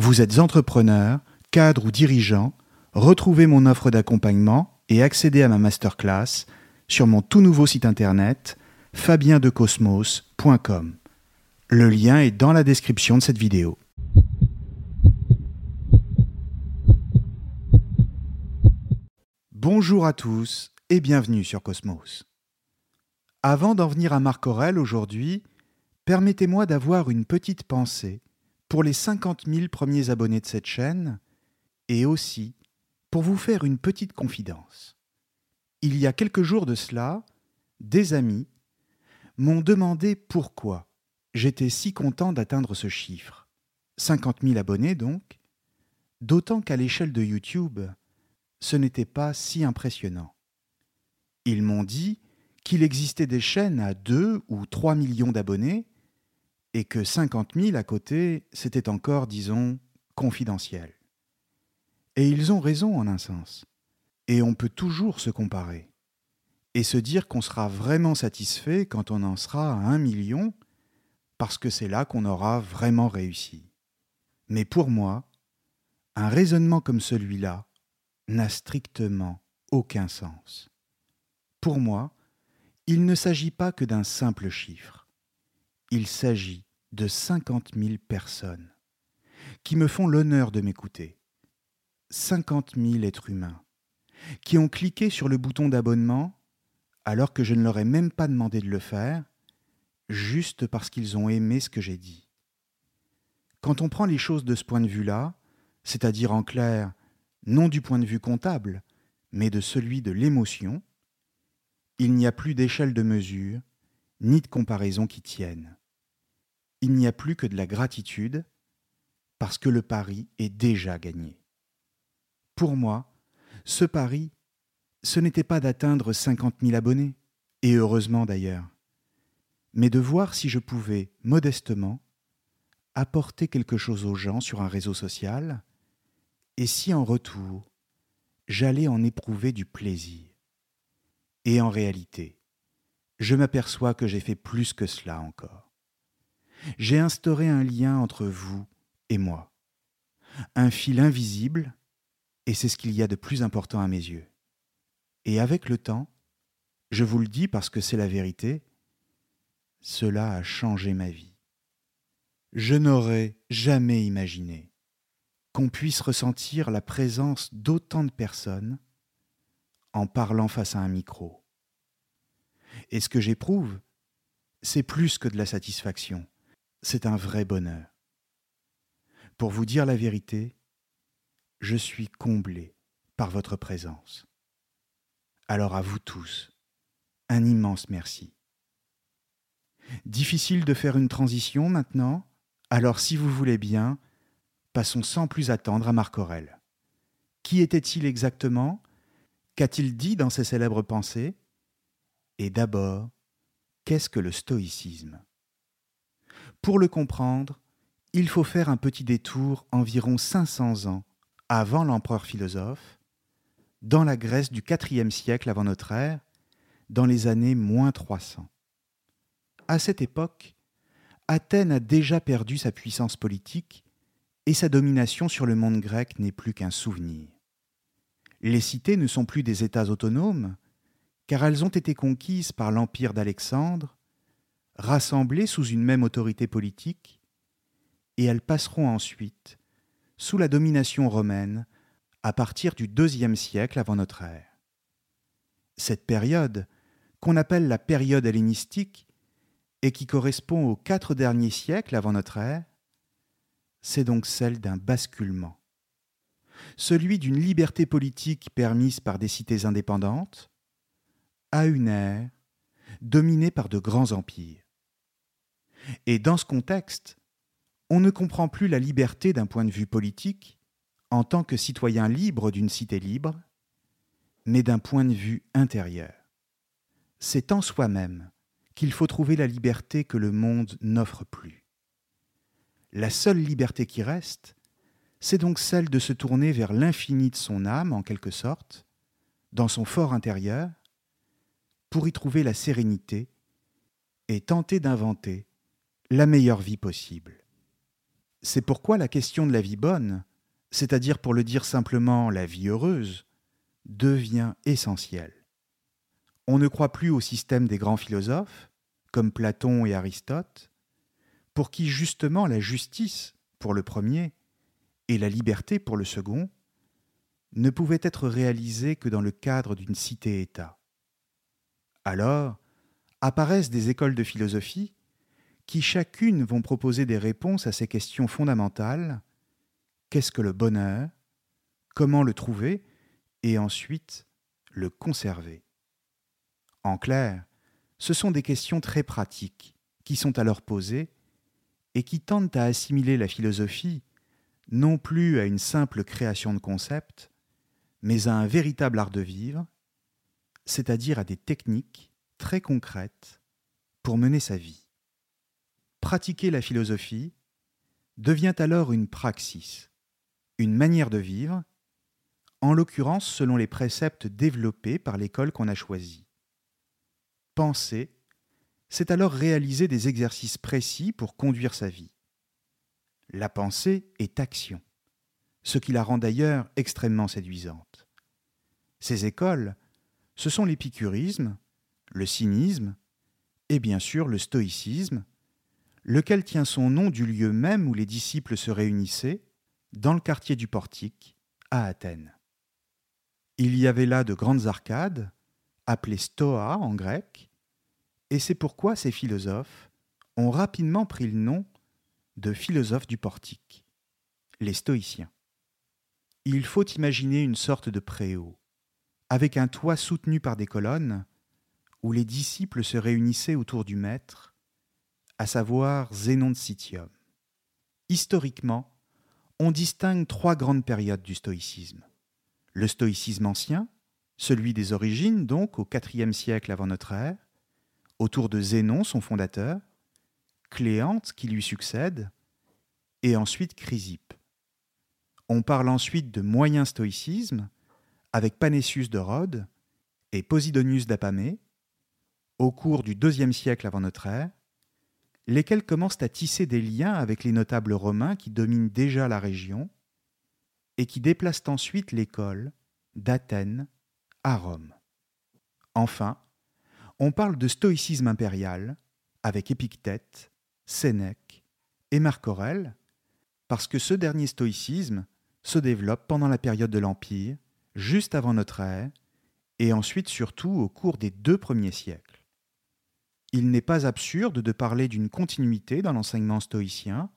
Vous êtes entrepreneur, cadre ou dirigeant, retrouvez mon offre d'accompagnement et accédez à ma masterclass sur mon tout nouveau site internet fabiendecosmos.com. Le lien est dans la description de cette vidéo. Bonjour à tous et bienvenue sur Cosmos. Avant d'en venir à Marc Aurel aujourd'hui, permettez-moi d'avoir une petite pensée pour les 50 000 premiers abonnés de cette chaîne et aussi pour vous faire une petite confidence. Il y a quelques jours de cela, des amis m'ont demandé pourquoi j'étais si content d'atteindre ce chiffre. 50 000 abonnés donc, d'autant qu'à l'échelle de YouTube, ce n'était pas si impressionnant. Ils m'ont dit qu'il existait des chaînes à 2 ou 3 millions d'abonnés et que 50 000 à côté, c'était encore, disons, confidentiel. Et ils ont raison en un sens. Et on peut toujours se comparer. Et se dire qu'on sera vraiment satisfait quand on en sera à un million, parce que c'est là qu'on aura vraiment réussi. Mais pour moi, un raisonnement comme celui-là n'a strictement aucun sens. Pour moi, il ne s'agit pas que d'un simple chiffre il s'agit de 50 000 personnes qui me font l'honneur de m'écouter. 50 000 êtres humains qui ont cliqué sur le bouton d'abonnement alors que je ne leur ai même pas demandé de le faire, juste parce qu'ils ont aimé ce que j'ai dit. Quand on prend les choses de ce point de vue-là, c'est-à-dire en clair, non du point de vue comptable, mais de celui de l'émotion, il n'y a plus d'échelle de mesure, ni de comparaison qui tienne il n'y a plus que de la gratitude parce que le pari est déjà gagné. Pour moi, ce pari, ce n'était pas d'atteindre 50 000 abonnés, et heureusement d'ailleurs, mais de voir si je pouvais, modestement, apporter quelque chose aux gens sur un réseau social, et si en retour, j'allais en éprouver du plaisir. Et en réalité, je m'aperçois que j'ai fait plus que cela encore j'ai instauré un lien entre vous et moi. Un fil invisible, et c'est ce qu'il y a de plus important à mes yeux. Et avec le temps, je vous le dis parce que c'est la vérité, cela a changé ma vie. Je n'aurais jamais imaginé qu'on puisse ressentir la présence d'autant de personnes en parlant face à un micro. Et ce que j'éprouve, c'est plus que de la satisfaction, c'est un vrai bonheur. Pour vous dire la vérité, je suis comblé par votre présence. Alors à vous tous, un immense merci. Difficile de faire une transition maintenant, alors si vous voulez bien, passons sans plus attendre à Marc Aurèle. Qui était-il exactement? Qu'a-t-il dit dans ses célèbres pensées? Et d'abord, qu'est-ce que le stoïcisme? Pour le comprendre, il faut faire un petit détour environ 500 ans avant l'empereur philosophe, dans la Grèce du IVe siècle avant notre ère, dans les années moins 300. À cette époque, Athènes a déjà perdu sa puissance politique et sa domination sur le monde grec n'est plus qu'un souvenir. Les cités ne sont plus des États autonomes, car elles ont été conquises par l'empire d'Alexandre, rassemblées sous une même autorité politique, et elles passeront ensuite sous la domination romaine à partir du deuxième siècle avant notre ère. Cette période, qu'on appelle la période hellénistique, et qui correspond aux quatre derniers siècles avant notre ère, c'est donc celle d'un basculement, celui d'une liberté politique permise par des cités indépendantes, à une ère dominée par de grands empires. Et dans ce contexte, on ne comprend plus la liberté d'un point de vue politique en tant que citoyen libre d'une cité libre, mais d'un point de vue intérieur. C'est en soi-même qu'il faut trouver la liberté que le monde n'offre plus. La seule liberté qui reste, c'est donc celle de se tourner vers l'infini de son âme, en quelque sorte, dans son fort intérieur, pour y trouver la sérénité et tenter d'inventer la meilleure vie possible. C'est pourquoi la question de la vie bonne, c'est-à-dire pour le dire simplement la vie heureuse, devient essentielle. On ne croit plus au système des grands philosophes, comme Platon et Aristote, pour qui justement la justice, pour le premier, et la liberté, pour le second, ne pouvaient être réalisées que dans le cadre d'une cité-État. Alors apparaissent des écoles de philosophie qui chacune vont proposer des réponses à ces questions fondamentales. Qu'est-ce que le bonheur? Comment le trouver? Et ensuite, le conserver. En clair, ce sont des questions très pratiques qui sont alors posées et qui tendent à assimiler la philosophie non plus à une simple création de concepts, mais à un véritable art de vivre, c'est-à-dire à des techniques très concrètes pour mener sa vie pratiquer la philosophie devient alors une praxis, une manière de vivre, en l'occurrence selon les préceptes développés par l'école qu'on a choisie. Penser, c'est alors réaliser des exercices précis pour conduire sa vie. La pensée est action, ce qui la rend d'ailleurs extrêmement séduisante. Ces écoles, ce sont l'épicurisme, le cynisme et bien sûr le stoïcisme, lequel tient son nom du lieu même où les disciples se réunissaient, dans le quartier du Portique, à Athènes. Il y avait là de grandes arcades, appelées stoa en grec, et c'est pourquoi ces philosophes ont rapidement pris le nom de philosophes du portique, les stoïciens. Il faut imaginer une sorte de préau, avec un toit soutenu par des colonnes, où les disciples se réunissaient autour du maître à savoir Zénon de Citium. Historiquement, on distingue trois grandes périodes du stoïcisme. Le stoïcisme ancien, celui des origines donc au IVe siècle avant notre ère, autour de Zénon, son fondateur, Cléante qui lui succède, et ensuite Chrysippe. On parle ensuite de moyen stoïcisme, avec Panétius de Rhodes et Posidonius d'Apamée, au cours du IIe siècle avant notre ère, lesquels commencent à tisser des liens avec les notables romains qui dominent déjà la région et qui déplacent ensuite l'école d'Athènes à Rome. Enfin, on parle de stoïcisme impérial avec Épictète, Sénèque et Marc Aurèle, parce que ce dernier stoïcisme se développe pendant la période de l'Empire, juste avant notre ère, et ensuite surtout au cours des deux premiers siècles. Il n'est pas absurde de parler d'une continuité dans l'enseignement stoïcien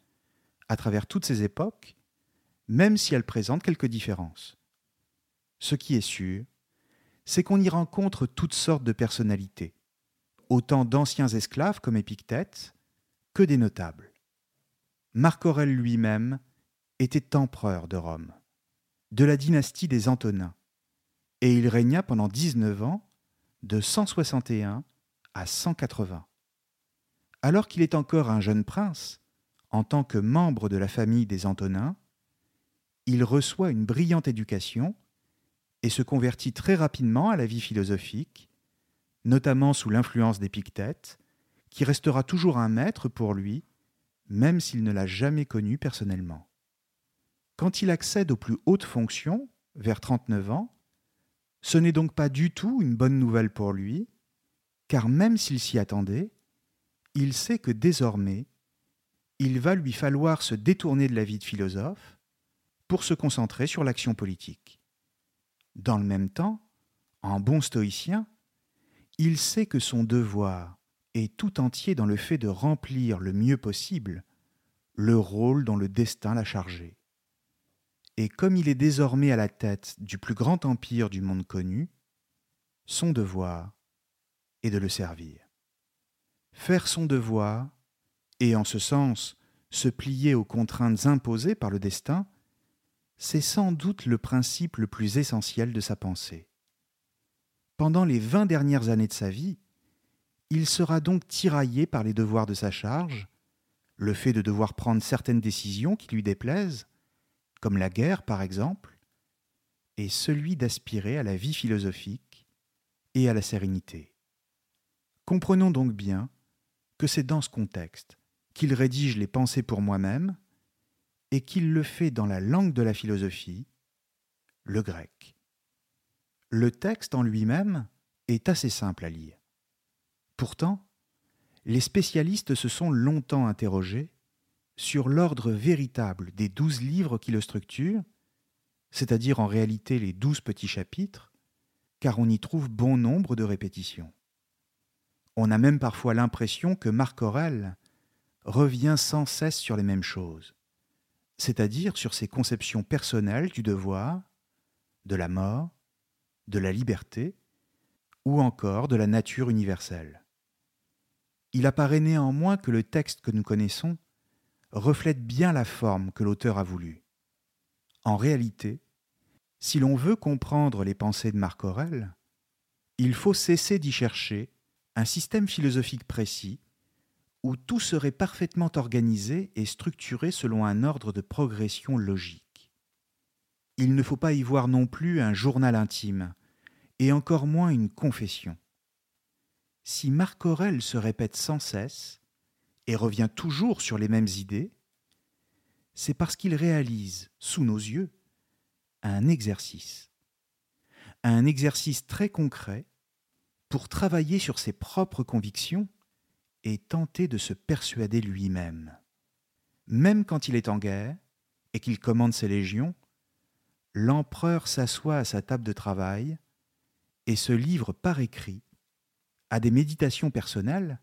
à travers toutes ces époques, même si elles présentent quelques différences. Ce qui est sûr, c'est qu'on y rencontre toutes sortes de personnalités, autant d'anciens esclaves comme Épictète que des notables. Marc Aurèle lui-même était empereur de Rome, de la dynastie des Antonins, et il régna pendant 19 ans, de 161 à 180. Alors qu'il est encore un jeune prince, en tant que membre de la famille des Antonins, il reçoit une brillante éducation et se convertit très rapidement à la vie philosophique, notamment sous l'influence d'Épictète, qui restera toujours un maître pour lui, même s'il ne l'a jamais connu personnellement. Quand il accède aux plus hautes fonctions, vers 39 ans, Ce n'est donc pas du tout une bonne nouvelle pour lui, car même s'il s'y attendait, il sait que désormais, il va lui falloir se détourner de la vie de philosophe pour se concentrer sur l'action politique. Dans le même temps, en bon stoïcien, il sait que son devoir est tout entier dans le fait de remplir le mieux possible le rôle dont le destin l'a chargé. Et comme il est désormais à la tête du plus grand empire du monde connu, son devoir est de le servir. Faire son devoir, et en ce sens se plier aux contraintes imposées par le destin, c'est sans doute le principe le plus essentiel de sa pensée. Pendant les vingt dernières années de sa vie, il sera donc tiraillé par les devoirs de sa charge, le fait de devoir prendre certaines décisions qui lui déplaisent, comme la guerre par exemple, et celui d'aspirer à la vie philosophique et à la sérénité. Comprenons donc bien que c'est dans ce contexte qu'il rédige les pensées pour moi-même et qu'il le fait dans la langue de la philosophie, le grec. Le texte en lui-même est assez simple à lire. Pourtant, les spécialistes se sont longtemps interrogés sur l'ordre véritable des douze livres qui le structurent, c'est-à-dire en réalité les douze petits chapitres, car on y trouve bon nombre de répétitions. On a même parfois l'impression que Marc Aurèle revient sans cesse sur les mêmes choses, c'est-à-dire sur ses conceptions personnelles du devoir, de la mort, de la liberté, ou encore de la nature universelle. Il apparaît néanmoins que le texte que nous connaissons reflète bien la forme que l'auteur a voulu. En réalité, si l'on veut comprendre les pensées de Marc Aurèle, il faut cesser d'y chercher un système philosophique précis où tout serait parfaitement organisé et structuré selon un ordre de progression logique. Il ne faut pas y voir non plus un journal intime, et encore moins une confession. Si Marc Aurèle se répète sans cesse, et revient toujours sur les mêmes idées, c'est parce qu'il réalise, sous nos yeux, un exercice. Un exercice très concret pour travailler sur ses propres convictions et tenter de se persuader lui-même. Même quand il est en guerre et qu'il commande ses légions, l'empereur s'assoit à sa table de travail et se livre par écrit à des méditations personnelles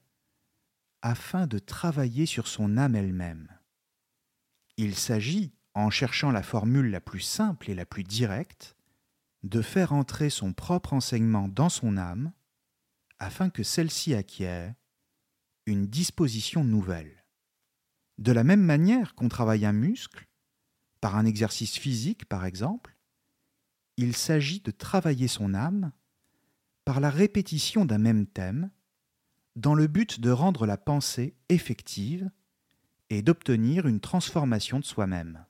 afin de travailler sur son âme elle-même. Il s'agit, en cherchant la formule la plus simple et la plus directe, de faire entrer son propre enseignement dans son âme afin que celle-ci acquiert une disposition nouvelle. De la même manière qu'on travaille un muscle, par un exercice physique par exemple, il s'agit de travailler son âme par la répétition d'un même thème dans le but de rendre la pensée effective et d'obtenir une transformation de soi-même.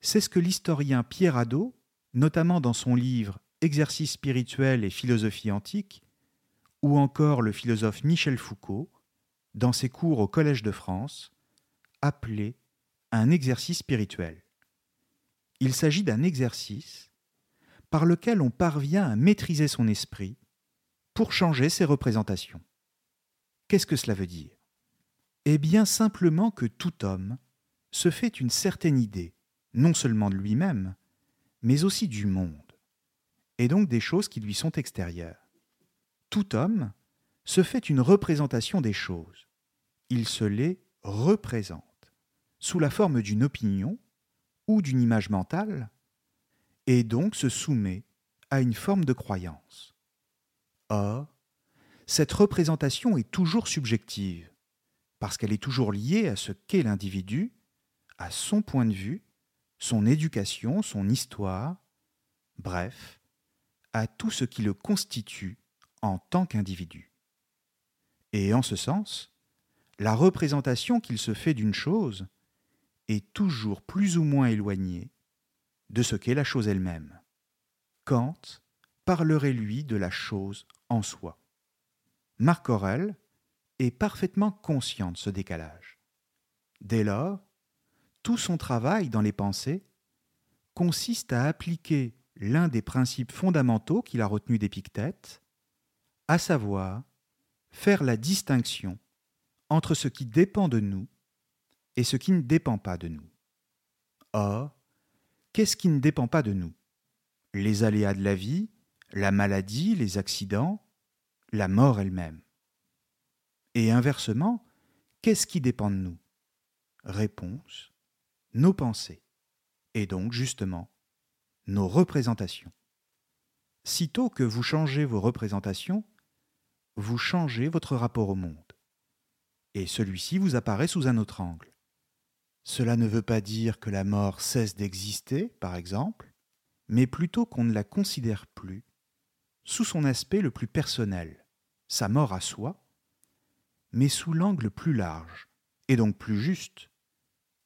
C'est ce que l'historien Pierre Hadot, notamment dans son livre Exercice spirituel et philosophie antique, ou encore le philosophe Michel Foucault, dans ses cours au Collège de France, appelait un exercice spirituel. Il s'agit d'un exercice par lequel on parvient à maîtriser son esprit pour changer ses représentations. Qu'est-ce que cela veut dire? Eh bien simplement que tout homme se fait une certaine idée, non seulement de lui-même, mais aussi du monde, et donc des choses qui lui sont extérieures. Tout homme se fait une représentation des choses. Il se les représente, sous la forme d'une opinion ou d'une image mentale, et donc se soumet à une forme de croyance. Or, cette représentation est toujours subjective, parce qu'elle est toujours liée à ce qu'est l'individu, à son point de vue, son éducation, son histoire, bref, à tout ce qui le constitue en tant qu'individu. Et en ce sens, la représentation qu'il se fait d'une chose est toujours plus ou moins éloignée de ce qu'est la chose elle-même. Kant parlerait lui de la chose en soi. Marc Aurèle est parfaitement conscient de ce décalage. Dès lors, tout son travail dans les pensées consiste à appliquer l'un des principes fondamentaux qu'il a retenu d'Épictète, à savoir faire la distinction entre ce qui dépend de nous et ce qui ne dépend pas de nous. Or, qu'est-ce qui ne dépend pas de nous? Les aléas de la vie, la maladie, les accidents, la mort elle-même. Et inversement, qu'est-ce qui dépend de nous? Réponse, nos pensées, et donc justement nos représentations. Sitôt que vous changez vos représentations, vous changez votre rapport au monde. Et celui-ci vous apparaît sous un autre angle. Cela ne veut pas dire que la mort cesse d'exister, par exemple, mais plutôt qu'on ne la considère plus sous son aspect le plus personnel, sa mort à soi, mais sous l'angle plus large, et donc plus juste,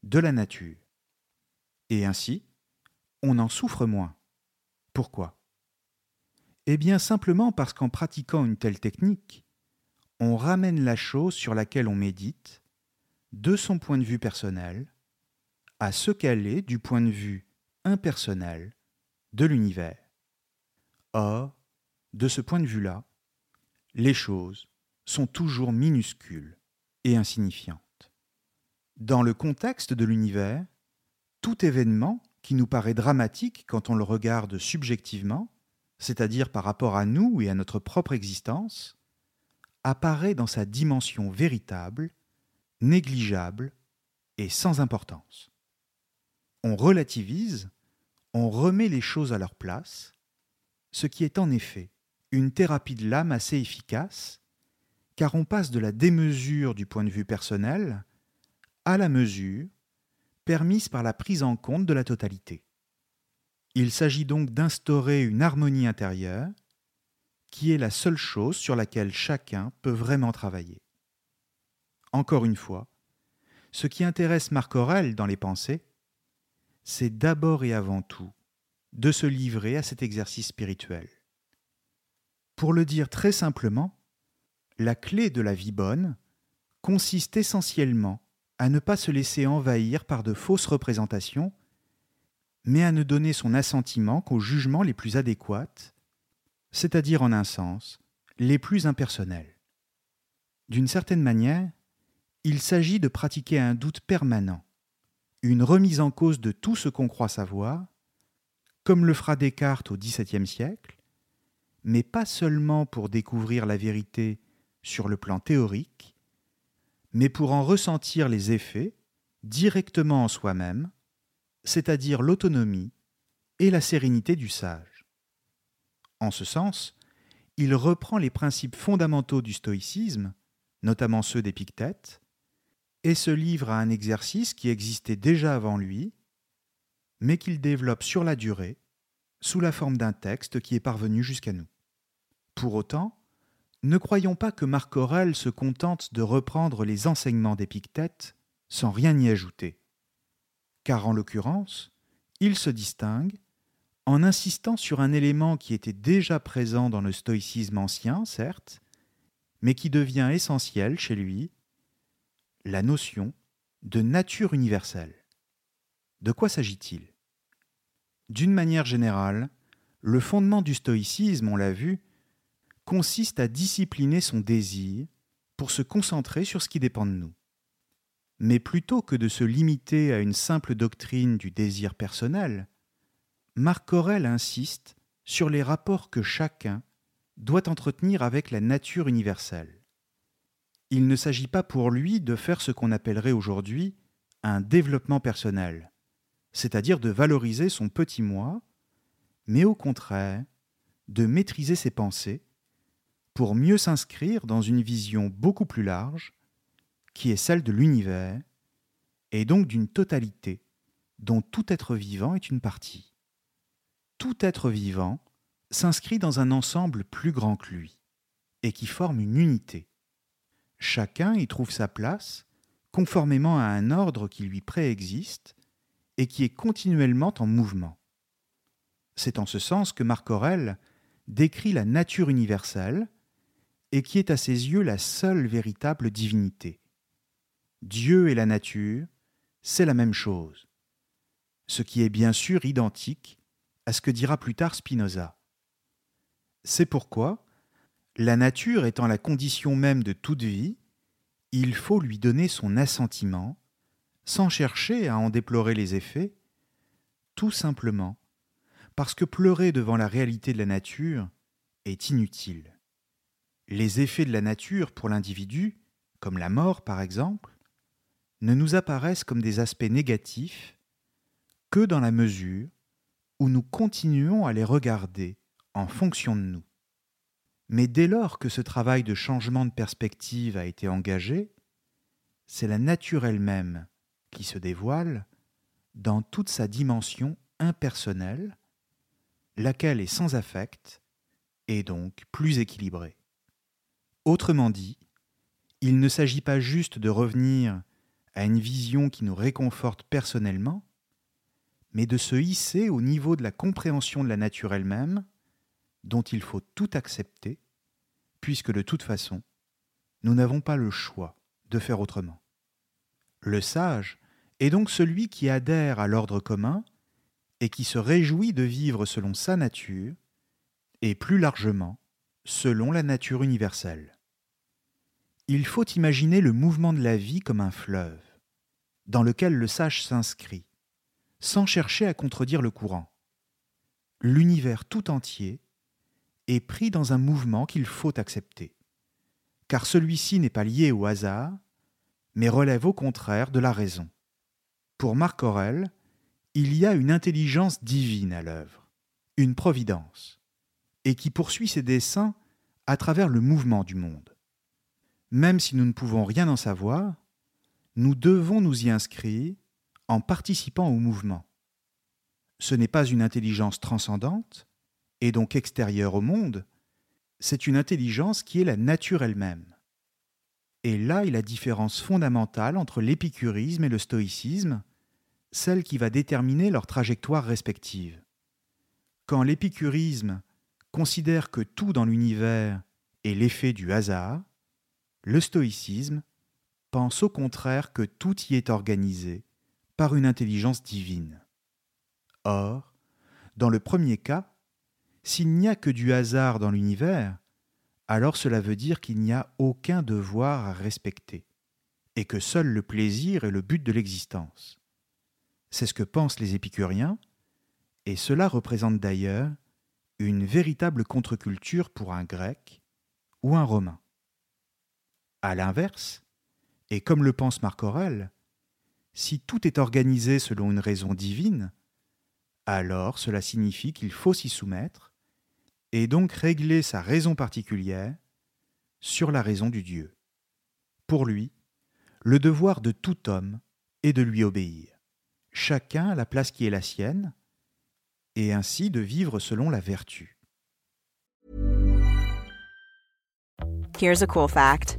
de la nature. Et ainsi, on en souffre moins. Pourquoi? Eh bien simplement parce qu'en pratiquant une telle technique, on ramène la chose sur laquelle on médite, de son point de vue personnel, à ce qu'elle est du point de vue impersonnel de l'univers. Or, de ce point de vue-là, les choses sont toujours minuscules et insignifiantes. Dans le contexte de l'univers, tout événement qui nous paraît dramatique quand on le regarde subjectivement, c'est-à-dire par rapport à nous et à notre propre existence, apparaît dans sa dimension véritable, négligeable et sans importance. On relativise, on remet les choses à leur place, ce qui est en effet une thérapie de l'âme assez efficace, car on passe de la démesure du point de vue personnel à la mesure permise par la prise en compte de la totalité. Il s'agit donc d'instaurer une harmonie intérieure qui est la seule chose sur laquelle chacun peut vraiment travailler. Encore une fois, ce qui intéresse Marc Aurèle dans les pensées, c'est d'abord et avant tout de se livrer à cet exercice spirituel. Pour le dire très simplement, la clé de la vie bonne consiste essentiellement à ne pas se laisser envahir par de fausses représentations, mais à ne donner son assentiment qu'aux jugements les plus adéquats, c'est-à-dire en un sens, les plus impersonnels. D'une certaine manière, il s'agit de pratiquer un doute permanent, une remise en cause de tout ce qu'on croit savoir, comme le fera Descartes au XVIIe siècle, mais pas seulement pour découvrir la vérité sur le plan théorique, mais pour en ressentir les effets directement en soi-même, c'est-à-dire l'autonomie et la sérénité du sage. En ce sens, il reprend les principes fondamentaux du stoïcisme, notamment ceux d'Épictète, et se livre à un exercice qui existait déjà avant lui, mais qu'il développe sur la durée sous la forme d'un texte qui est parvenu jusqu'à nous. Pour autant, ne croyons pas que Marc Aurèle se contente de reprendre les enseignements d'Épictète sans rien y ajouter, car en l'occurrence, il se distingue en insistant sur un élément qui était déjà présent dans le stoïcisme ancien, certes, mais qui devient essentiel chez lui, la notion de nature universelle. De quoi s'agit-il? D'une manière générale, le fondement du stoïcisme, on l'a vu, consiste à discipliner son désir pour se concentrer sur ce qui dépend de nous. Mais plutôt que de se limiter à une simple doctrine du désir personnel, Marc Aurèle insiste sur les rapports que chacun doit entretenir avec la nature universelle. Il ne s'agit pas pour lui de faire ce qu'on appellerait aujourd'hui un développement personnel, c'est-à-dire de valoriser son petit moi, mais au contraire de maîtriser ses pensées pour mieux s'inscrire dans une vision beaucoup plus large, qui est celle de l'univers, et donc d'une totalité dont tout être vivant est une partie. Tout être vivant s'inscrit dans un ensemble plus grand que lui, et qui forme une unité. Chacun y trouve sa place, conformément à un ordre qui lui préexiste et qui est continuellement en mouvement. C'est en ce sens que Marc Aurèle décrit la nature universelle et qui est à ses yeux la seule véritable divinité. Dieu et la nature, c'est la même chose, ce qui est bien sûr identique à ce que dira plus tard Spinoza. C'est pourquoi, la nature étant la condition même de toute vie, il faut lui donner son assentiment, sans chercher à en déplorer les effets, tout simplement parce que pleurer devant la réalité de la nature est inutile. Les effets de la nature pour l'individu, comme la mort par exemple, ne nous apparaissent comme des aspects négatifs que dans la mesure où nous continuons à les regarder en fonction de nous. Mais dès lors que ce travail de changement de perspective a été engagé, c'est la nature elle-même qui se dévoile dans toute sa dimension impersonnelle, laquelle est sans affect et donc plus équilibrée. Autrement dit, il ne s'agit pas juste de revenir à une vision qui nous réconforte personnellement, mais de se hisser au niveau de la compréhension de la nature elle-même, dont il faut tout accepter, puisque de toute façon, nous n'avons pas le choix de faire autrement. Le sage est donc celui qui adhère à l'ordre commun et qui se réjouit de vivre selon sa nature, et plus largement, selon la nature universelle. Il faut imaginer le mouvement de la vie comme un fleuve, dans lequel le sage s'inscrit, sans chercher à contredire le courant. L'univers tout entier est pris dans un mouvement qu'il faut accepter, car celui-ci n'est pas lié au hasard, mais relève au contraire de la raison. Pour Marc Aurèle, il y a une intelligence divine à l'œuvre, une providence, et qui poursuit ses desseins à travers le mouvement du monde. Même si nous ne pouvons rien en savoir, nous devons nous y inscrire en participant au mouvement. Ce n'est pas une intelligence transcendante, et donc extérieure au monde, c'est une intelligence qui est la nature elle-même. Et là est la différence fondamentale entre l'épicurisme et le stoïcisme, celle qui va déterminer leur trajectoire respective. Quand l'épicurisme considère que tout dans l'univers est l'effet du hasard, le stoïcisme pense au contraire que tout y est organisé par une intelligence divine. Or, dans le premier cas, s'il n'y a que du hasard dans l'univers, alors cela veut dire qu'il n'y a aucun devoir à respecter, et que seul le plaisir est le but de l'existence. C'est ce que pensent les épicuriens, et cela représente d'ailleurs une véritable contre-culture pour un grec ou un romain. À l'inverse, et comme le pense Marc Aurèle, si tout est organisé selon une raison divine, alors cela signifie qu'il faut s'y soumettre et donc régler sa raison particulière sur la raison du Dieu. Pour lui, le devoir de tout homme est de lui obéir chacun à la place qui est la sienne, et ainsi de vivre selon la vertu. Here's a cool fact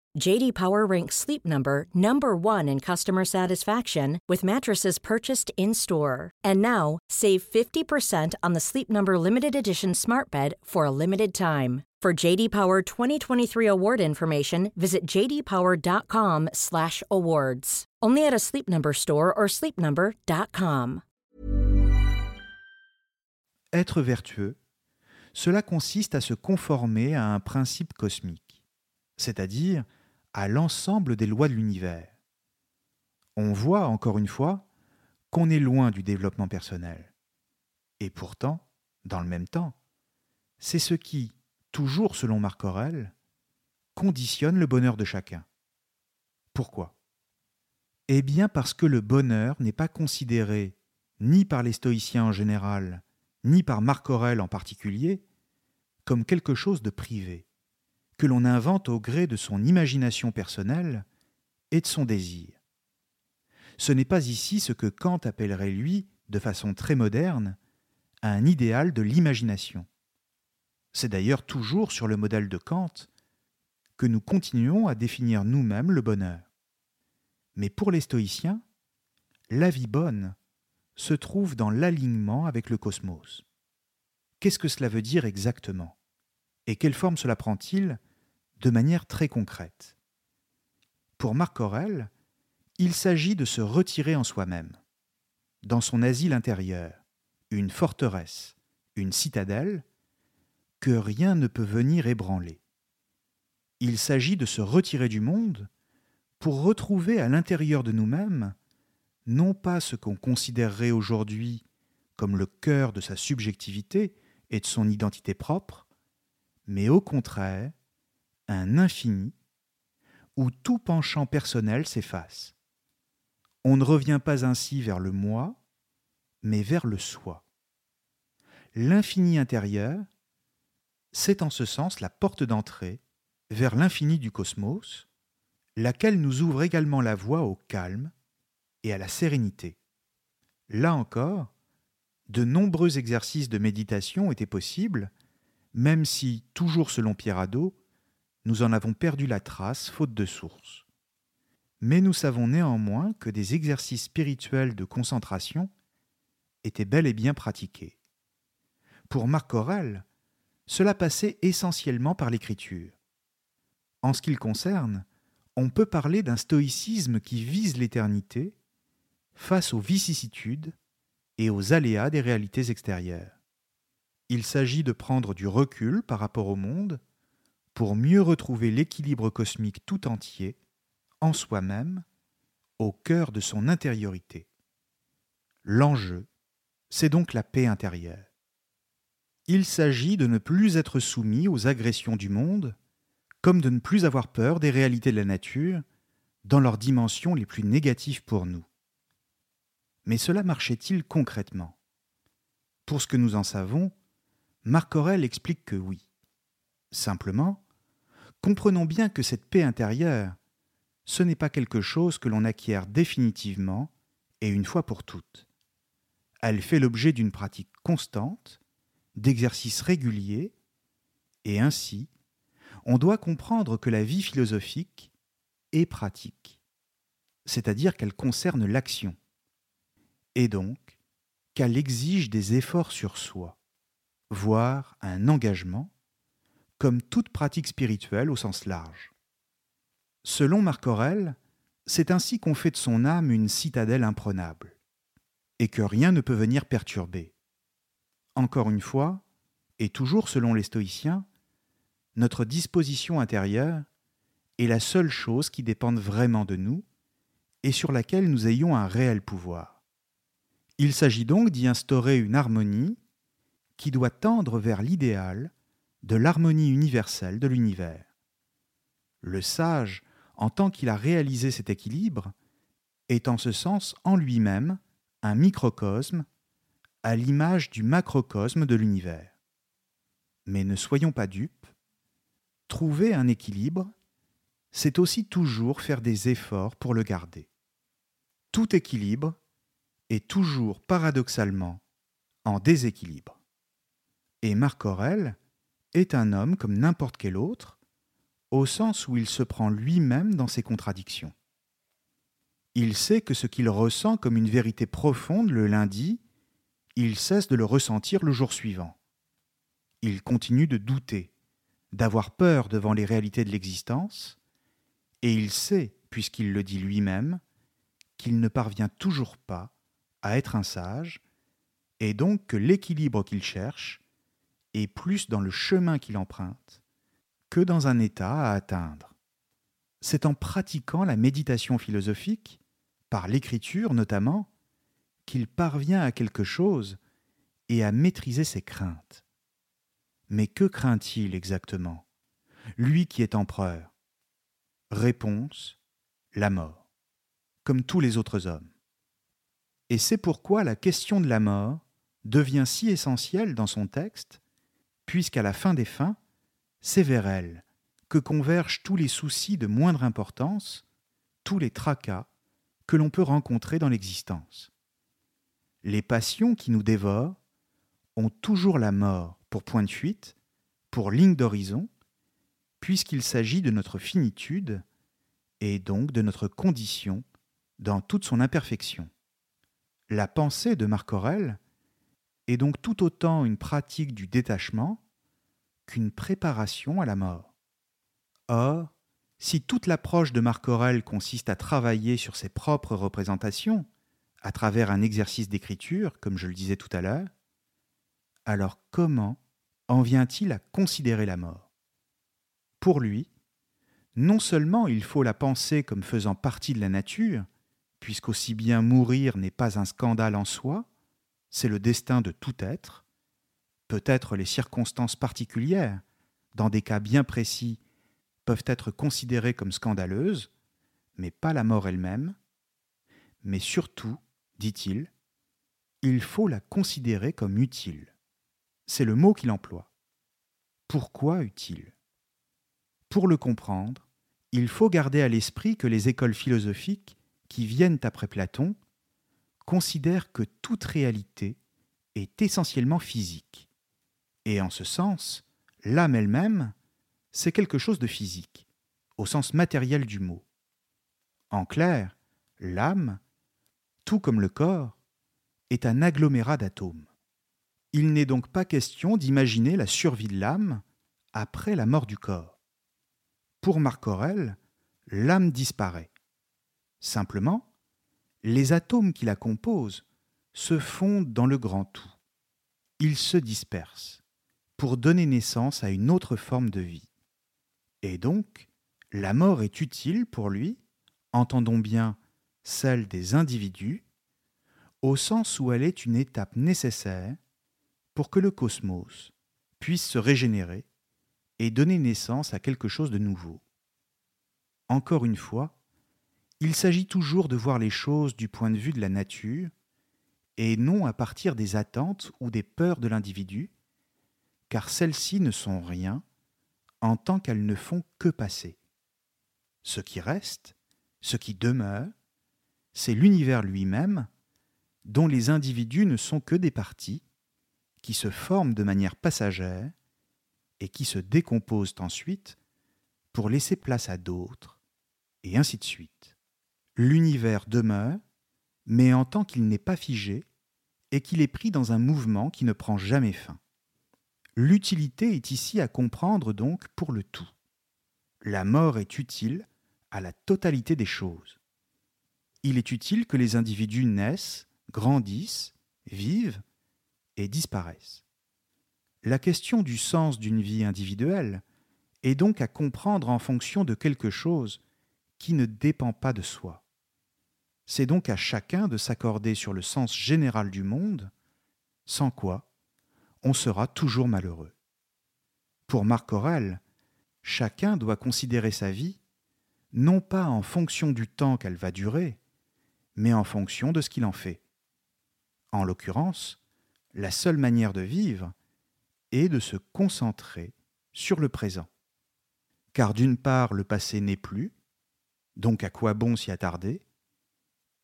JD Power ranks Sleep Number number 1 in customer satisfaction with mattresses purchased in-store. And now, save 50% on the Sleep Number limited edition Smart Bed for a limited time. For JD Power 2023 award information, visit jdpower.com/awards. Only at a Sleep Number store or sleepnumber.com. Être vertueux, cela consiste à se conformer à un principe cosmique, c'est-à-dire à l'ensemble des lois de l'univers. On voit, encore une fois, qu'on est loin du développement personnel. Et pourtant, dans le même temps, c'est ce qui, toujours selon Marc Aurèle, conditionne le bonheur de chacun. Pourquoi? Eh bien parce que le bonheur n'est pas considéré, ni par les stoïciens en général, ni par Marc Aurèle en particulier, comme quelque chose de privé, que l'on invente au gré de son imagination personnelle et de son désir. Ce n'est pas ici ce que Kant appellerait, lui, de façon très moderne, un idéal de l'imagination. C'est d'ailleurs toujours sur le modèle de Kant que nous continuons à définir nous-mêmes le bonheur. Mais pour les stoïciens, la vie bonne se trouve dans l'alignement avec le cosmos. Qu'est-ce que cela veut dire exactement? Et quelle forme cela prend-il? De manière très concrète Pour Marc Aurèle, il s'agit de se retirer en soi-même, dans son asile intérieur, une forteresse, une citadelle, que rien ne peut venir ébranler. Il s'agit de se retirer du monde pour retrouver à l'intérieur de nous-mêmes non pas ce qu'on considérerait aujourd'hui comme le cœur de sa subjectivité et de son identité propre, mais au contraire un infini où tout penchant personnel s'efface. On ne revient pas ainsi vers le moi, mais vers le soi. L'infini intérieur c'est en ce sens la porte d'entrée vers l'infini du cosmos, laquelle nous ouvre également la voie au calme et à la sérénité. Là encore, de nombreux exercices de méditation étaient possibles, même si, toujours selon Pierre nous en avons perdu la trace faute de source. Mais nous savons néanmoins que des exercices spirituels de concentration étaient bel et bien pratiqués. Pour Marc Aurèle, cela passait essentiellement par l'écriture. En ce qui le concerne, on peut parler d'un stoïcisme qui vise l'éternité face aux vicissitudes et aux aléas des réalités extérieures. Il s'agit de prendre du recul par rapport au monde pour mieux retrouver l'équilibre cosmique tout entier, en soi-même, au cœur de son intériorité. L'enjeu, c'est donc la paix intérieure. Il s'agit de ne plus être soumis aux agressions du monde, comme de ne plus avoir peur des réalités de la nature dans leurs dimensions les plus négatives pour nous. Mais cela marchait-il concrètement? Pour ce que nous en savons, Marc Aurèle explique que oui. Simplement, comprenons bien que cette paix intérieure, ce n'est pas quelque chose que l'on acquiert définitivement et une fois pour toutes. Elle fait l'objet d'une pratique constante d'exercices réguliers, et ainsi, on doit comprendre que la vie philosophique est pratique, c'est-à-dire qu'elle concerne l'action, et donc qu'elle exige des efforts sur soi, voire un engagement, comme toute pratique spirituelle au sens large. Selon Marc Aurèle, c'est ainsi qu'on fait de son âme une citadelle imprenable, et que rien ne peut venir perturber. Encore une fois, et toujours selon les stoïciens, notre disposition intérieure est la seule chose qui dépende vraiment de nous et sur laquelle nous ayons un réel pouvoir. Il s'agit donc d'y instaurer une harmonie qui doit tendre vers l'idéal de l'harmonie universelle de l'univers. Le sage, en tant qu'il a réalisé cet équilibre, est en ce sens en lui-même un microcosme à l'image du macrocosme de l'univers. Mais ne soyons pas dupes, trouver un équilibre, c'est aussi toujours faire des efforts pour le garder. Tout équilibre est toujours paradoxalement en déséquilibre. Et Marc Aurèle est un homme comme n'importe quel autre, au sens où il se prend lui-même dans ses contradictions. Il sait que ce qu'il ressent comme une vérité profonde le lundi, il cesse de le ressentir le jour suivant. Il continue de douter, d'avoir peur devant les réalités de l'existence, et il sait, puisqu'il le dit lui-même, qu'il ne parvient toujours pas à être un sage, et donc que l'équilibre qu'il cherche est plus dans le chemin qu'il emprunte que dans un état à atteindre. C'est en pratiquant la méditation philosophique, par l'écriture notamment, qu'il parvient à quelque chose et à maîtriser ses craintes. Mais que craint-il exactement? Lui qui est empereur. Réponse la mort, comme tous les autres hommes. Et c'est pourquoi la question de la mort devient si essentielle dans son texte, puisqu'à la fin des fins, c'est vers elle que convergent tous les soucis de moindre importance, tous les tracas que l'on peut rencontrer dans l'existence. Les passions qui nous dévorent ont toujours la mort pour point de fuite, pour ligne d'horizon, puisqu'il s'agit de notre finitude et donc de notre condition dans toute son imperfection. La pensée de Marc Aurèle est donc tout autant une pratique du détachement qu'une préparation à la mort. Or, si toute l'approche de Marc Aurèle consiste à travailler sur ses propres représentations, à travers un exercice d'écriture, comme je le disais tout à l'heure, alors comment en vient-il à considérer la mort? Pour lui, non seulement il faut la penser comme faisant partie de la nature, puisqu'aussi bien mourir n'est pas un scandale en soi, c'est le destin de tout être, peut-être les circonstances particulières, dans des cas bien précis, peuvent être considérées comme scandaleuses, mais pas la mort elle-même, mais surtout, dit-il, il faut la considérer comme utile. C'est le mot qu'il emploie. Pourquoi utile? Pour le comprendre, il faut garder à l'esprit que les écoles philosophiques qui viennent après Platon considèrent que toute réalité est essentiellement physique. Et en ce sens, l'âme elle-même, c'est quelque chose de physique, au sens matériel du mot. En clair, l'âme, tout comme le corps, est un agglomérat d'atomes. Il n'est donc pas question d'imaginer la survie de l'âme après la mort du corps. Pour Marc Aurèle, l'âme disparaît. Simplement, les atomes qui la composent se fondent dans le grand tout. Ils se dispersent pour donner naissance à une autre forme de vie. Et donc, la mort est utile pour lui, entendons bien celle des individus, au sens où elle est une étape nécessaire pour que le cosmos puisse se régénérer et donner naissance à quelque chose de nouveau. Encore une fois, il s'agit toujours de voir les choses du point de vue de la nature et non à partir des attentes ou des peurs de l'individu, car celles-ci ne sont rien en tant qu'elles ne font que passer. Ce qui reste, ce qui demeure, c'est l'univers lui-même, dont les individus ne sont que des parties, qui se forment de manière passagère et qui se décomposent ensuite pour laisser place à d'autres, et ainsi de suite. L'univers demeure, mais en tant qu'il n'est pas figé et qu'il est pris dans un mouvement qui ne prend jamais fin. L'utilité est ici à comprendre donc pour le tout. La mort est utile à la totalité des choses. Il est utile que les individus naissent, grandissent, vivent et disparaissent. La question du sens d'une vie individuelle est donc à comprendre en fonction de quelque chose qui ne dépend pas de soi. C'est donc à chacun de s'accorder sur le sens général du monde, sans quoi on sera toujours malheureux. Pour Marc Aurèle, chacun doit considérer sa vie non pas en fonction du temps qu'elle va durer, mais en fonction de ce qu'il en fait. En l'occurrence, la seule manière de vivre est de se concentrer sur le présent. Car d'une part, le passé n'est plus, donc à quoi bon s'y attarder,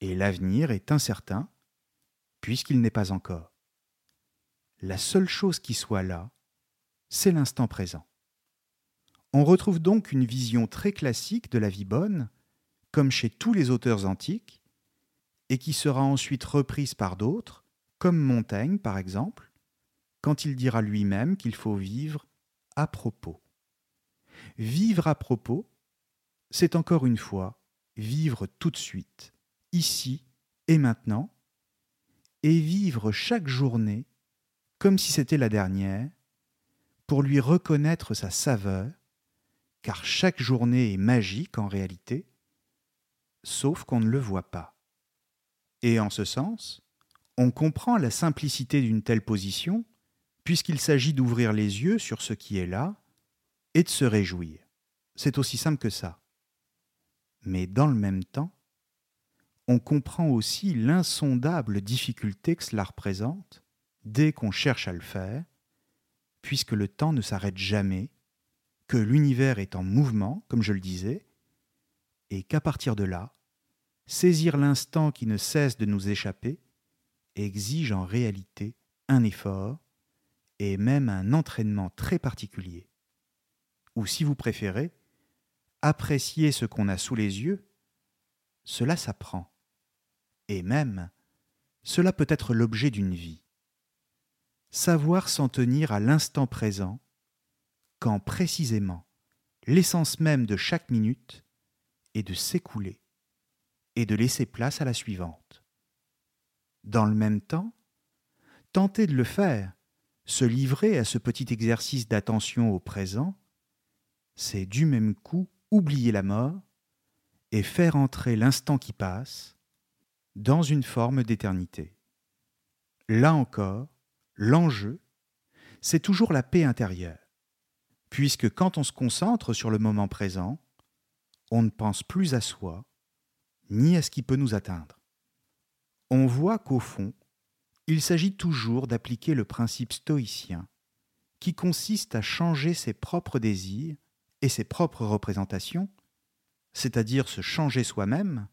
et l'avenir est incertain, puisqu'il n'est pas encore. La seule chose qui soit là, c'est l'instant présent. On retrouve donc une vision très classique de la vie bonne, comme chez tous les auteurs antiques, et qui sera ensuite reprise par d'autres, comme Montaigne par exemple, quand il dira lui-même qu'il faut vivre à propos. Vivre à propos, c'est encore une fois vivre tout de suite, ici et maintenant, et vivre chaque journée comme si c'était la dernière, pour lui reconnaître sa saveur, car chaque journée est magique en réalité, sauf qu'on ne le voit pas. Et en ce sens, on comprend la simplicité d'une telle position, puisqu'il s'agit d'ouvrir les yeux sur ce qui est là et de se réjouir. C'est aussi simple que ça. Mais dans le même temps, on comprend aussi l'insondable difficulté que cela représente dès qu'on cherche à le faire, puisque le temps ne s'arrête jamais, que l'univers est en mouvement, comme je le disais, et qu'à partir de là, saisir l'instant qui ne cesse de nous échapper exige en réalité un effort et même un entraînement très particulier. Ou si vous préférez, apprécier ce qu'on a sous les yeux, cela s'apprend. Et même, cela peut être l'objet d'une vie. Savoir s'en tenir à l'instant présent, quand précisément l'essence même de chaque minute est de s'écouler et de laisser place à la suivante. Dans le même temps, tenter de le faire, se livrer à ce petit exercice d'attention au présent, c'est du même coup oublier la mort et faire entrer l'instant qui passe dans une forme d'éternité. Là encore, l'enjeu, c'est toujours la paix intérieure, puisque quand on se concentre sur le moment présent, on ne pense plus à soi, ni à ce qui peut nous atteindre. On voit qu'au fond, il s'agit toujours d'appliquer le principe stoïcien, qui consiste à changer ses propres désirs et ses propres représentations, c'est-à-dire se changer soi-même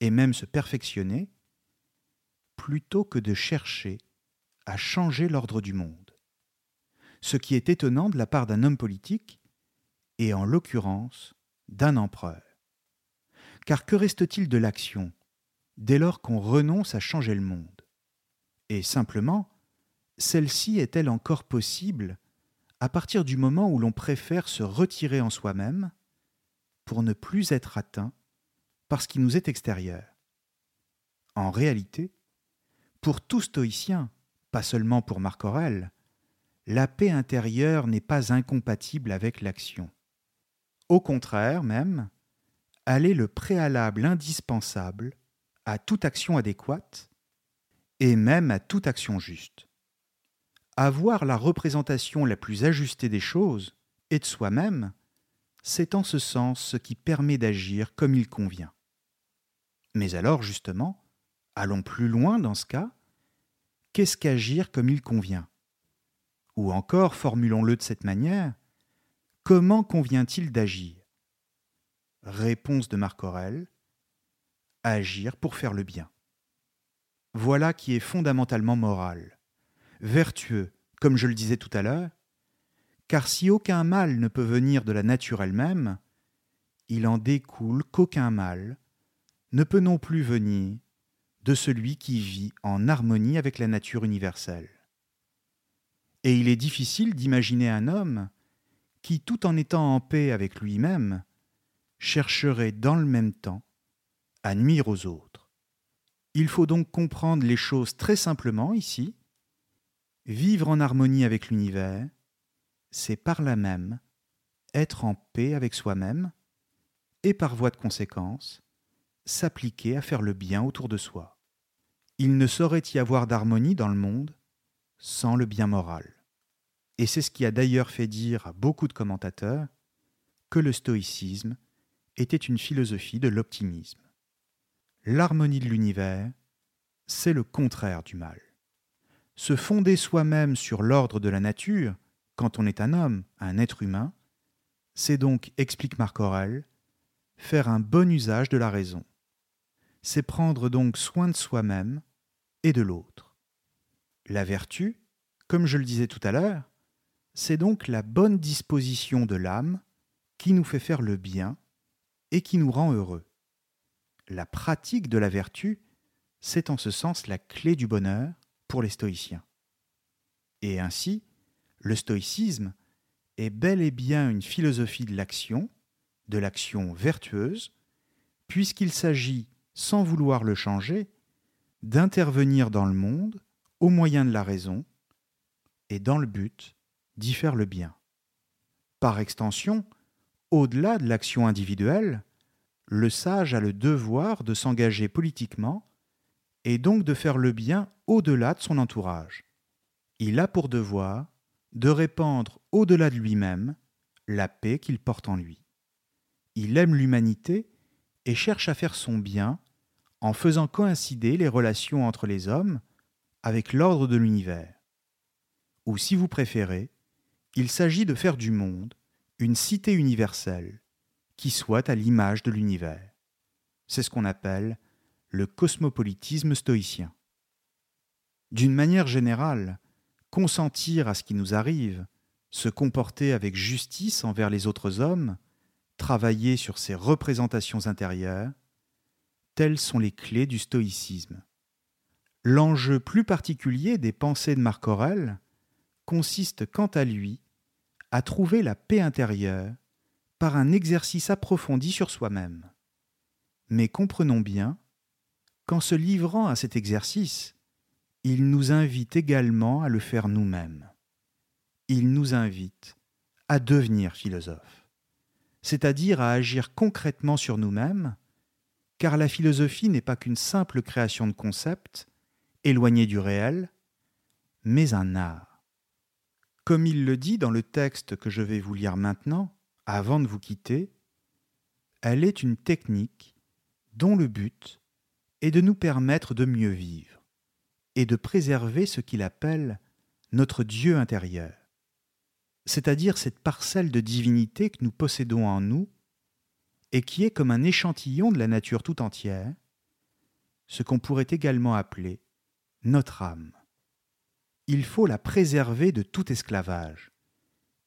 et même se perfectionner, plutôt que de chercher à changer l'ordre du monde. Ce qui est étonnant de la part d'un homme politique, et en l'occurrence d'un empereur. Car que reste-t-il de l'action dès lors qu'on renonce à changer le monde? Et simplement, celle-ci est-elle encore possible à partir du moment où l'on préfère se retirer en soi-même pour ne plus être atteint par ce qui nous est extérieur En réalité, pour tout stoïcien, pas seulement pour Marc Aurèle, la paix intérieure n'est pas incompatible avec l'action. Au contraire même, elle est le préalable indispensable à toute action adéquate et même à toute action juste. Avoir la représentation la plus ajustée des choses et de soi-même, c'est en ce sens ce qui permet d'agir comme il convient. Mais alors, justement, allons plus loin dans ce cas. Qu'est-ce qu'agir comme il convient? Ou encore, formulons-le de cette manière, comment convient-il d'agir? Réponse de Marc Aurèle. Agir pour faire le bien. Voilà qui est fondamentalement moral, vertueux, comme je le disais tout à l'heure, car si aucun mal ne peut venir de la nature elle-même, il en découle qu'aucun mal ne peut non plus venir de celui qui vit en harmonie avec la nature universelle. Et il est difficile d'imaginer un homme qui, tout en étant en paix avec lui-même, chercherait dans le même temps à nuire aux autres. Il faut donc comprendre les choses très simplement ici. Vivre en harmonie avec l'univers, c'est par là même être en paix avec soi-même et par voie de conséquence, s'appliquer à faire le bien autour de soi. Il ne saurait y avoir d'harmonie dans le monde sans le bien moral. Et c'est ce qui a d'ailleurs fait dire à beaucoup de commentateurs que le stoïcisme était une philosophie de l'optimisme. L'harmonie de l'univers, c'est le contraire du mal. Se fonder soi-même sur l'ordre de la nature, quand on est un homme, un être humain, c'est donc, explique Marc Aurèle, faire un bon usage de la raison. C'est prendre donc soin de soi-même et de l'autre. La vertu, comme je le disais tout à l'heure, c'est donc la bonne disposition de l'âme qui nous fait faire le bien et qui nous rend heureux. La pratique de la vertu, c'est en ce sens la clé du bonheur pour les stoïciens. Et ainsi, le stoïcisme est bel et bien une philosophie de l'action, de l'action vertueuse, puisqu'il s'agit, sans vouloir le changer, d'intervenir dans le monde au moyen de la raison et dans le but d'y faire le bien. Par extension, au-delà de l'action individuelle, le sage a le devoir de s'engager politiquement et donc de faire le bien au-delà de son entourage. Il a pour devoir de répandre au-delà de lui-même la paix qu'il porte en lui. Il aime l'humanité et cherche à faire son bien en faisant coïncider les relations entre les hommes avec l'ordre de l'univers. Ou si vous préférez, il s'agit de faire du monde une cité universelle qui soit à l'image de l'univers. C'est ce qu'on appelle le cosmopolitisme stoïcien. D'une manière générale, consentir à ce qui nous arrive, se comporter avec justice envers les autres hommes, travailler sur ses représentations intérieures, telles sont les clés du stoïcisme. L'enjeu plus particulier des pensées de Marc Aurèle consiste quant à lui à trouver la paix intérieure par un exercice approfondi sur soi-même. Mais comprenons bien qu'en se livrant à cet exercice, il nous invite également à le faire nous-mêmes. Il nous invite à devenir philosophe, c'est-à-dire à agir concrètement sur nous-mêmes, car la philosophie n'est pas qu'une simple création de concepts, éloignée du réel, mais un art. Comme il le dit dans le texte que je vais vous lire maintenant, avant de vous quitter, elle est une technique dont le but est de nous permettre de mieux vivre et de préserver ce qu'il appelle notre Dieu intérieur, c'est-à-dire cette parcelle de divinité que nous possédons en nous et qui est comme un échantillon de la nature tout entière, ce qu'on pourrait également appeler notre âme. Il faut la préserver de tout esclavage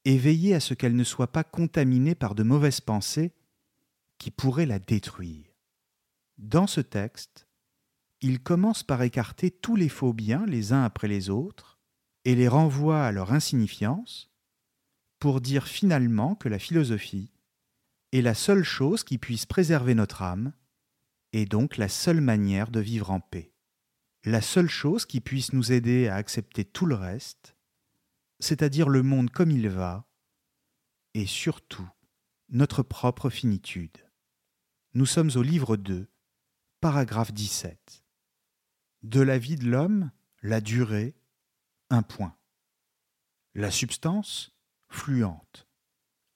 et veiller à ce qu'elle ne soit pas contaminée par de mauvaises pensées qui pourraient la détruire. Dans ce texte, il commence par écarter tous les faux biens les uns après les autres et les renvoie à leur insignifiance pour dire finalement que la philosophie est la seule chose qui puisse préserver notre âme et donc la seule manière de vivre en paix. La seule chose qui puisse nous aider à accepter tout le reste c'est-à-dire le monde comme il va, et surtout notre propre finitude. Nous sommes au livre 2, paragraphe 17. De la vie de l'homme, la durée, un point. La substance, fluente.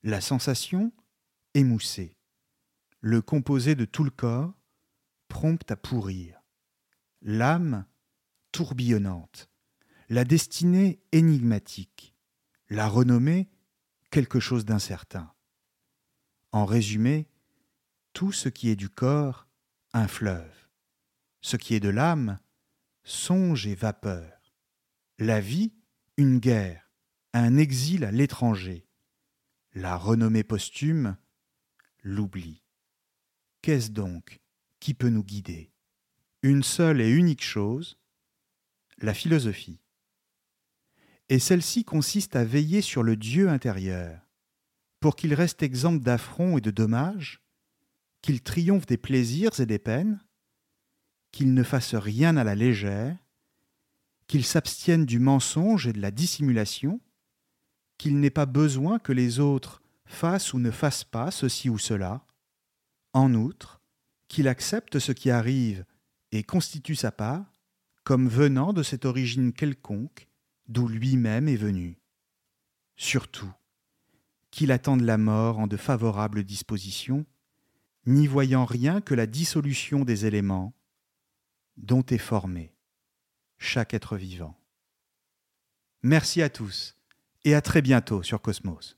La sensation, émoussée. Le composé de tout le corps, prompt à pourrir. L'âme, tourbillonnante la destinée énigmatique, la renommée quelque chose d'incertain. En résumé, tout ce qui est du corps, un fleuve, ce qui est de l'âme, songe et vapeur, la vie, une guerre, un exil à l'étranger, la renommée posthume, l'oubli. Qu'est-ce donc qui peut nous guider? Une seule et unique chose, la philosophie et celle-ci consiste à veiller sur le Dieu intérieur, pour qu'il reste exempt d'affronts et de dommages, qu'il triomphe des plaisirs et des peines, qu'il ne fasse rien à la légère, qu'il s'abstienne du mensonge et de la dissimulation, qu'il n'ait pas besoin que les autres fassent ou ne fassent pas ceci ou cela, en outre, qu'il accepte ce qui arrive et constitue sa part comme venant de cette origine quelconque d'où lui-même est venu. Surtout, qu'il attende la mort en de favorables dispositions, n'y voyant rien que la dissolution des éléments dont est formé chaque être vivant. Merci à tous et à très bientôt sur Cosmos.